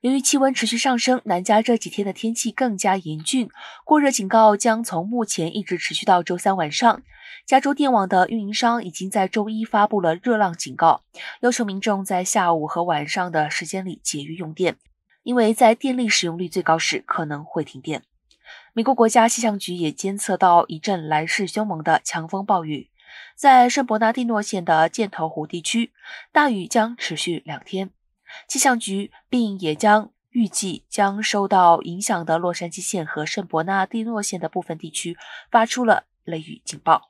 由于气温持续上升，南加这几天的天气更加严峻，过热警告将从目前一直持续到周三晚上。加州电网的运营商已经在周一发布了热浪警告，要求民众在下午和晚上的时间里节约用电，因为在电力使用率最高时可能会停电。美国国家气象局也监测到一阵来势凶猛的强风暴雨，在圣伯纳蒂诺县的箭头湖地区，大雨将持续两天。气象局并也将预计将受到影响的洛杉矶县和圣伯纳蒂诺县的部分地区发出了雷雨警报。